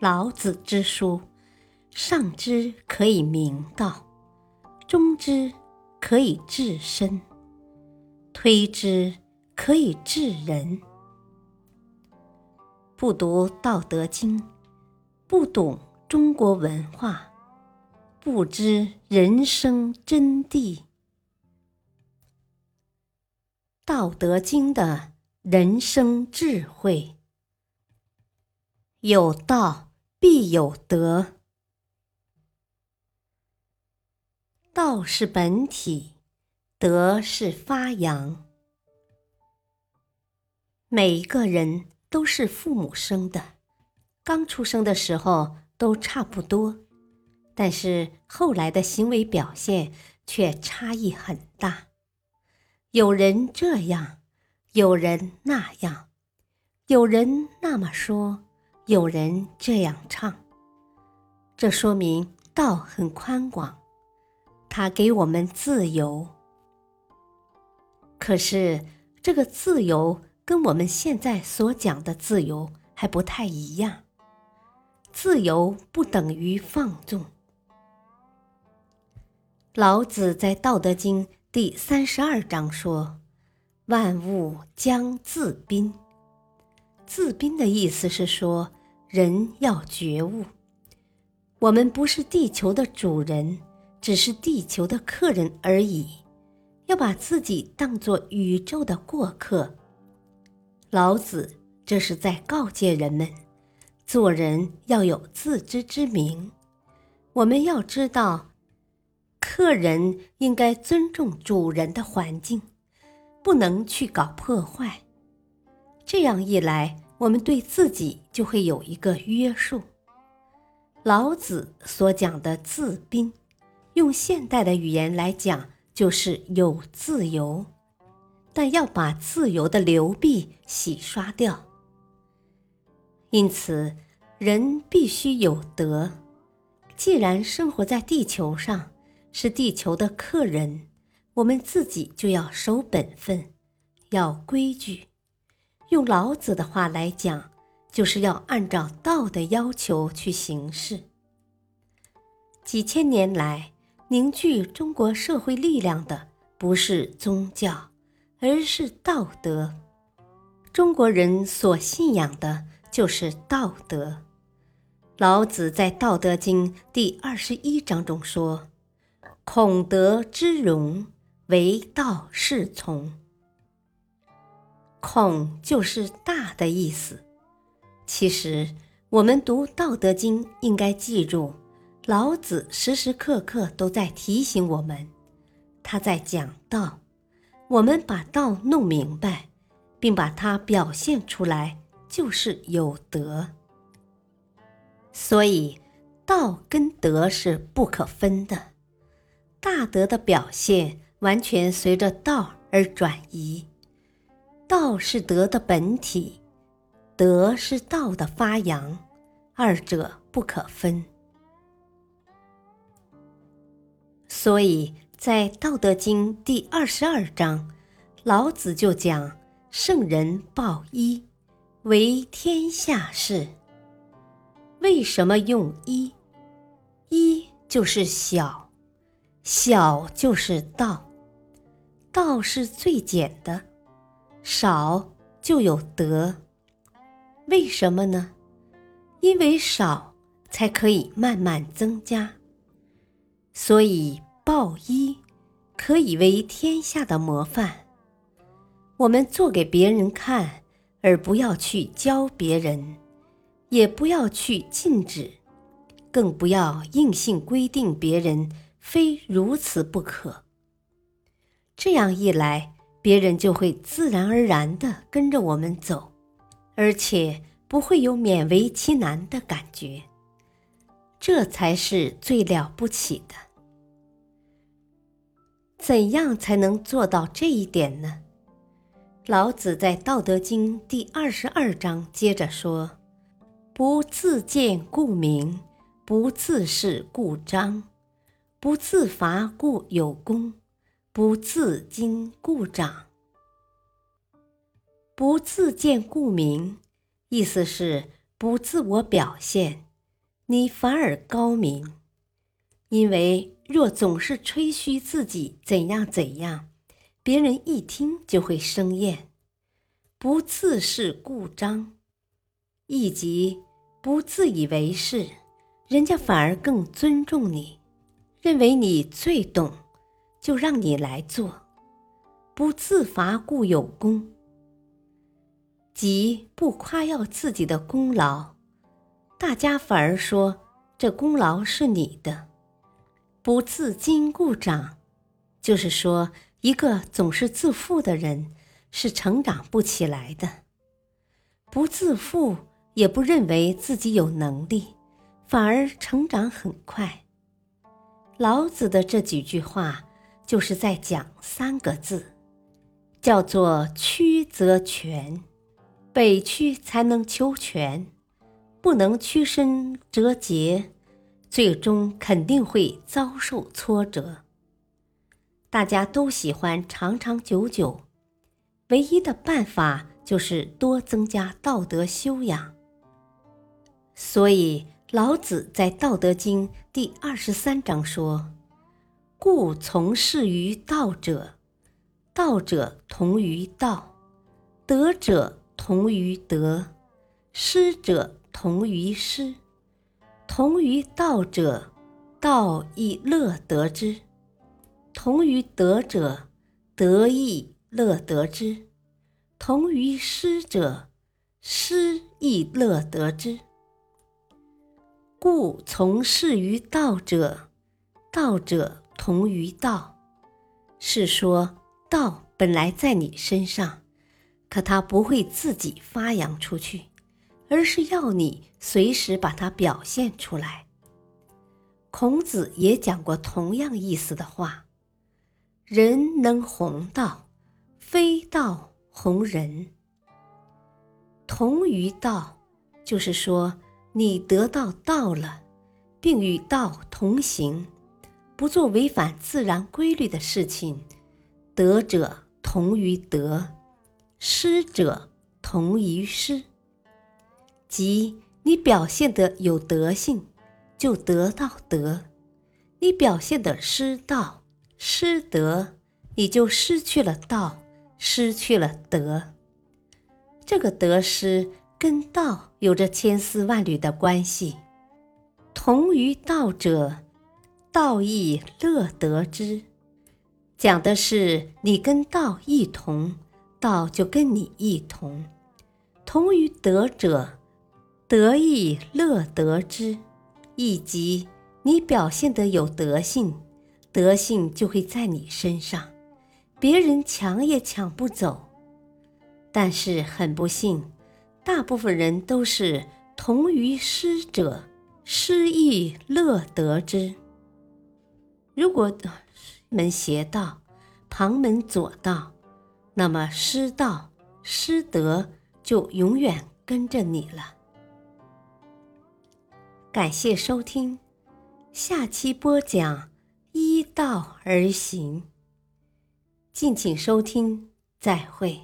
老子之书，上之可以明道，中之可以治身，推之可以治人。不读《道德经》，不懂中国文化，不知人生真谛。《道德经》的人生智慧。有道必有德，道是本体，德是发扬。每一个人都是父母生的，刚出生的时候都差不多，但是后来的行为表现却差异很大。有人这样，有人那样，有人那么说。有人这样唱，这说明道很宽广，它给我们自由。可是这个自由跟我们现在所讲的自由还不太一样，自由不等于放纵。老子在《道德经》第三十二章说：“万物将自宾。”自宾的意思是说，人要觉悟，我们不是地球的主人，只是地球的客人而已。要把自己当作宇宙的过客。老子这是在告诫人们，做人要有自知之明。我们要知道，客人应该尊重主人的环境，不能去搞破坏。这样一来，我们对自己就会有一个约束。老子所讲的自宾，用现代的语言来讲，就是有自由，但要把自由的流弊洗刷掉。因此，人必须有德。既然生活在地球上，是地球的客人，我们自己就要守本分，要规矩。用老子的话来讲，就是要按照道的要求去行事。几千年来，凝聚中国社会力量的不是宗教，而是道德。中国人所信仰的就是道德。老子在《道德经》第二十一章中说：“孔德之容，为道是从。”孔就是大的意思。其实，我们读《道德经》应该记住，老子时时刻刻都在提醒我们，他在讲道。我们把道弄明白，并把它表现出来，就是有德。所以，道跟德是不可分的。大德的表现完全随着道而转移。道是德的本体，德是道的发扬，二者不可分。所以在《道德经》第二十二章，老子就讲：“圣人报一，为天下事。”为什么用一？一就是小，小就是道，道是最简的。少就有德，为什么呢？因为少才可以慢慢增加。所以报一可以为天下的模范。我们做给别人看，而不要去教别人，也不要去禁止，更不要硬性规定别人非如此不可。这样一来。别人就会自然而然的跟着我们走，而且不会有勉为其难的感觉。这才是最了不起的。怎样才能做到这一点呢？老子在《道德经》第二十二章接着说：“不自见故明，不自是故彰，不自伐故有功。”不自矜故长，不自见故明，意思是不自我表现，你反而高明。因为若总是吹嘘自己怎样怎样，别人一听就会生厌。不自是故彰，以及不自以为是，人家反而更尊重你，认为你最懂，就让你来做。不自伐故有功，即不夸耀自己的功劳，大家反而说这功劳是你的。不自矜故长，就是说一个总是自负的人。是成长不起来的，不自负，也不认为自己有能力，反而成长很快。老子的这几句话，就是在讲三个字，叫做曲则全，北曲才能求全，不能屈身折节，最终肯定会遭受挫折。大家都喜欢长长久久。唯一的办法就是多增加道德修养。所以老子在《道德经》第二十三章说：“故从事于道者，道者同于道，德者同于德，失者同于失。同于道者，道亦乐得之；同于德者，德亦。”乐得之，同于失者，失亦乐得之。故从事于道者，道者同于道。是说道本来在你身上，可它不会自己发扬出去，而是要你随时把它表现出来。孔子也讲过同样意思的话：人能弘道。非道弘人，同于道，就是说你得到道了，并与道同行，不做违反自然规律的事情。德者同于德，失者同于失。即你表现的有德性，就得到德；你表现的失道、失德，你就失去了道。失去了德，这个得失跟道有着千丝万缕的关系。同于道者，道亦乐得之。讲的是你跟道一同，道就跟你一同。同于德者，德亦乐得之。以及你表现的有德性，德性就会在你身上。别人抢也抢不走，但是很不幸，大部分人都是同于失者，失亦乐得之。如果门邪道，旁门左道，那么失道、失德就永远跟着你了。感谢收听，下期播讲依道而行。敬请收听，再会。